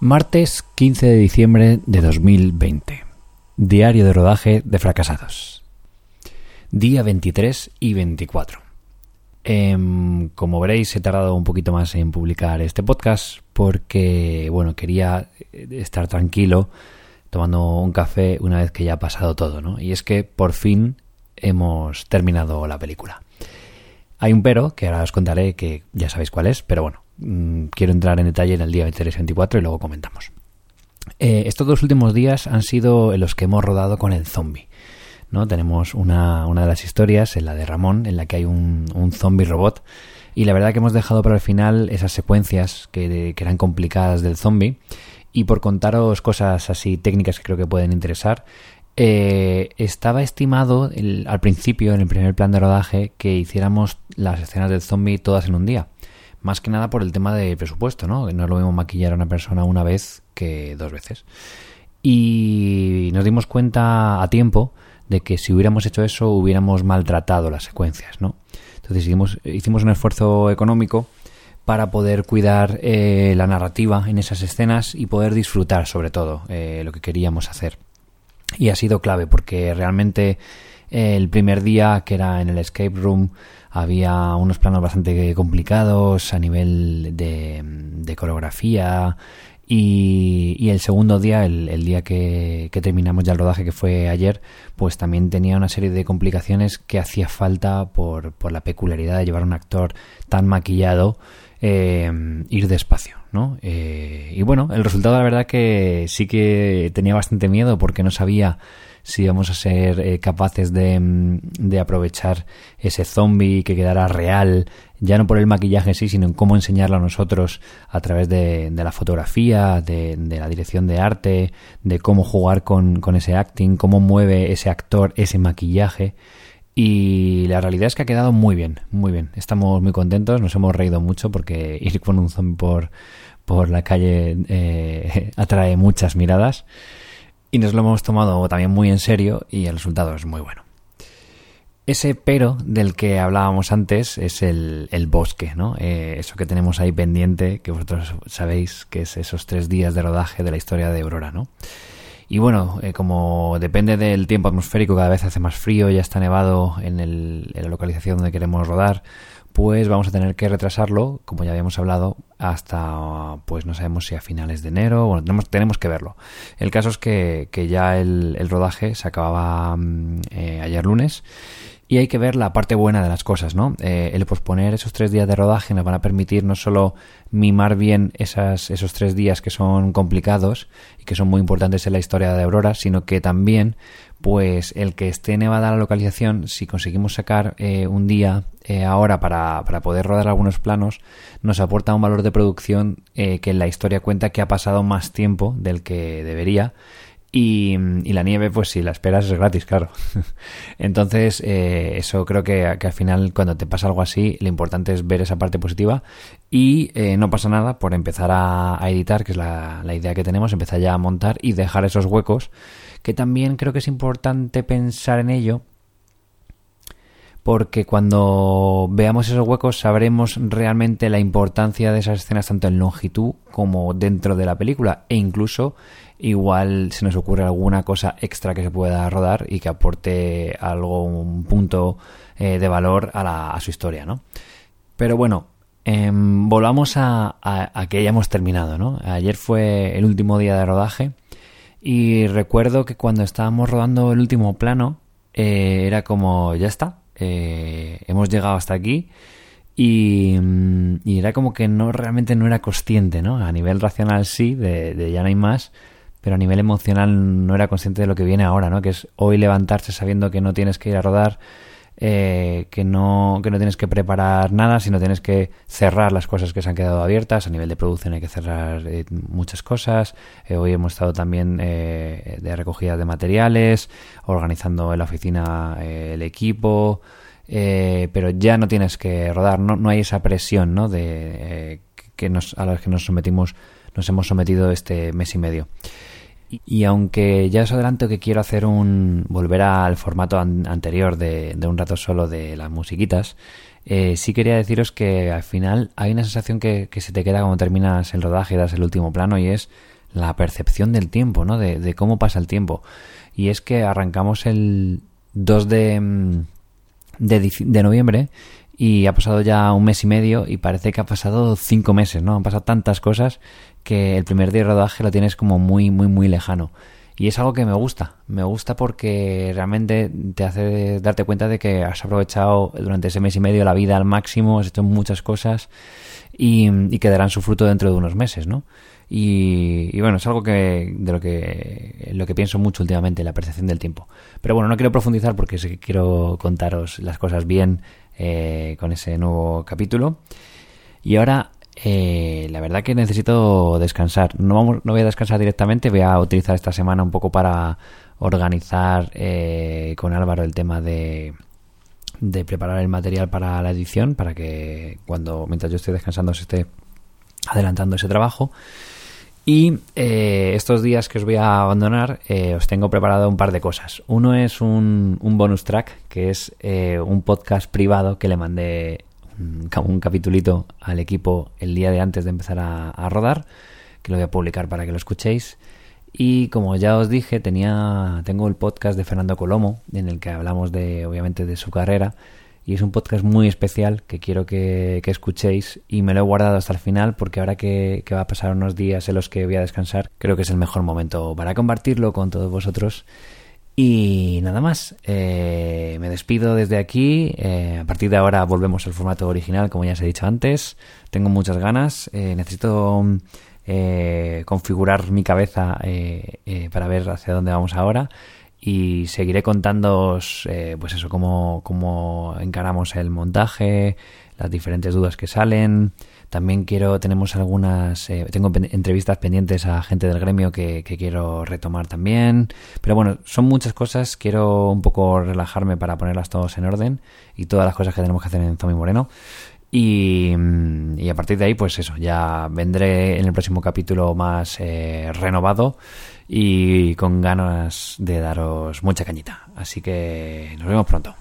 Martes 15 de diciembre de 2020. Diario de rodaje de fracasados. Día 23 y 24. Em, como veréis, he tardado un poquito más en publicar este podcast porque, bueno, quería estar tranquilo tomando un café una vez que ya ha pasado todo, ¿no? Y es que por fin hemos terminado la película. Hay un pero, que ahora os contaré que ya sabéis cuál es, pero bueno, mm, quiero entrar en detalle en el día 23-24 y luego comentamos. Eh, estos dos últimos días han sido en los que hemos rodado con el zombie. ¿no? Tenemos una, una de las historias, en la de Ramón, en la que hay un, zombie robot. Y la verdad que hemos dejado para el final esas secuencias que, que eran complicadas del zombie. Y por contaros cosas así técnicas que creo que pueden interesar, eh, estaba estimado al principio, en el primer plan de rodaje, que hiciéramos las escenas del zombie todas en un día. Más que nada por el tema de presupuesto, ¿no? No lo mismo maquillar a una persona una vez que dos veces. Y nos dimos cuenta a tiempo de que si hubiéramos hecho eso hubiéramos maltratado las secuencias, ¿no? Entonces hicimos, un esfuerzo económico para poder cuidar eh, la narrativa en esas escenas y poder disfrutar sobre todo eh, lo que queríamos hacer. Y ha sido clave porque realmente el primer día que era en el escape room había unos planos bastante complicados a nivel de, de coreografía y, y, el segundo día, el, día que, terminamos ya el rodaje, que fue ayer, pues también tenía una serie de complicaciones que hacía falta por, la peculiaridad de llevar un actor tan maquillado, eh, ir despacio. ¿no? Eh, y bueno, el resultado la verdad que sí que tenía bastante miedo porque no sabía si íbamos a ser eh, capaces de, mm, de, aprovechar ese zombie que quedara real, ya no por el maquillaje sí, sino en cómo enseñarlo a nosotros a través de, de la fotografía, de, de, la dirección de arte, de cómo jugar con, con ese acting, cómo mueve ese actor ese maquillaje. Y la realidad es que ha quedado muy bien, muy bien. Estamos muy contentos, nos hemos reído mucho porque ir con un zombie por, por la calle eh, atrae muchas miradas. Y nos lo hemos tomado también muy en serio y el resultado es muy bueno. Ese pero del que hablábamos antes es el, el bosque, ¿no? Eh, eso que tenemos ahí pendiente, que vosotros sabéis que es esos tres días de rodaje de la historia de Aurora, ¿no? Y bueno, eh, como depende del tiempo atmosférico, cada vez hace más frío, ya está nevado en, el, en la localización donde queremos rodar, pues vamos a tener que retrasarlo, como ya habíamos hablado, hasta, pues no sabemos si a finales de enero, bueno, tenemos, tenemos que verlo. El caso es que, que ya el, el, rodaje se acababa eh, ayer lunes y hay que ver la parte buena de las cosas, ¿no? Eh, el posponer esos tres días de rodaje nos van a permitir no solo mimar bien esas, esos tres días que son complicados y que son muy importantes en la historia de Aurora, sino que también, pues, el que esté nevada la localización, si conseguimos sacar eh, un día eh, ahora para, para, poder rodar algunos planos, nos aporta un valor de producción eh, que en la historia cuenta que ha pasado más tiempo del que debería y, la nieve, pues si la esperas es gratis, claro. Entonces, eh, eso creo que, que, al final, cuando te pasa algo así, lo importante es ver esa parte positiva y eh, no pasa nada por empezar a, a editar, que es la, la, idea que tenemos, empezar ya a montar y dejar esos huecos, que también creo que es importante pensar en ello, porque cuando veamos esos huecos sabremos realmente la importancia de esas escenas tanto en longitud como dentro de la película e incluso igual se nos ocurre alguna cosa extra que se pueda rodar y que aporte algo, un punto eh, de valor a, la, su historia, ¿no? Pero bueno, eh, volvamos a, a, que hayamos terminado, ¿no? Ayer fue el último día de rodaje y recuerdo que cuando estábamos rodando el último plano eh, era como, ya está, eh, hemos llegado hasta aquí y, y, era como que no realmente no era consciente, ¿no? A nivel racional sí, de, de ya no hay más, pero a nivel emocional no era consciente de lo que viene ahora, ¿no? Que es hoy levantarse sabiendo que no tienes que ir a rodar, eh, que no que no tienes que preparar nada, sino tienes que cerrar las cosas que se han quedado abiertas. A nivel de producción hay que cerrar eh, muchas cosas. Eh, hoy hemos estado también eh, de recogida de materiales, organizando en la oficina el equipo. pero ya no tienes que rodar, no, no hay esa presión ¿no? de que nos, a la que nos sometimos, nos hemos sometido este mes y medio. Y aunque ya os adelanto que quiero hacer un. volver al formato an anterior de, de, un rato solo de las musiquitas, eh, sí quería deciros que al final hay una sensación que, se te queda cuando terminas el rodaje y das el último plano y es la percepción del tiempo, ¿no? De, de cómo pasa el tiempo. Y es que arrancamos el 2 de, mm, de noviembre y ha pasado ya un mes y medio y parece que ha pasado cinco meses, ¿no? Han pasado tantas cosas que el primer día de rodaje lo tienes como muy, muy, muy lejano. Y es algo que me gusta, me gusta porque realmente te hace darte cuenta de que has aprovechado durante ese mes y medio la vida al máximo, has hecho muchas cosas y, y que darán su fruto dentro de unos meses, ¿no? Y, bueno, es algo que de lo que lo que pienso mucho últimamente, la percepción del tiempo. Pero bueno, no quiero profundizar porque quiero contaros las cosas bien eh, con ese nuevo capítulo. Y ahora eh, la verdad que necesito descansar. No, vamos, no voy a descansar directamente, voy a utilizar esta semana un poco para organizar eh, con Álvaro el tema de, de preparar el material para la edición, para que cuando mientras yo estoy descansando se esté adelantando ese trabajo. Y eh, estos días que os voy a abandonar, os tengo preparado un par de cosas. Uno es un, un bonus track, que es un podcast privado que le mandé un capitulito al equipo el día de antes de empezar a, rodar, que lo voy a publicar para que lo escuchéis. Y como ya os dije, tenía, tengo el podcast de Fernando Colomo, en el que hablamos de, obviamente, de su carrera. Y es un podcast muy especial que quiero que, escuchéis y me lo he guardado hasta el final porque ahora que, va a pasar unos días en los que voy a descansar, creo que es el mejor momento para compartirlo con todos vosotros y nada más, eh, me despido desde aquí. Eh, a partir de ahora volvemos al formato original, como ya os he dicho antes. Tengo muchas ganas. Eh, necesito configurar mi cabeza para ver hacia dónde vamos ahora. Y seguiré contándoos, pues eso, cómo, cómo encaramos el montaje, las diferentes dudas que salen. También quiero, tenemos algunas, eh, tengo entrevistas pendientes a gente del gremio que, quiero retomar también. Pero bueno, son muchas cosas. Quiero un poco relajarme para ponerlas todas en orden y todas las cosas que tenemos que hacer en Zombie Moreno. Y, mm, y, a partir de ahí, pues eso, ya vendré en el próximo capítulo más eh, renovado y con ganas de daros mucha cañita. Así que nos vemos pronto.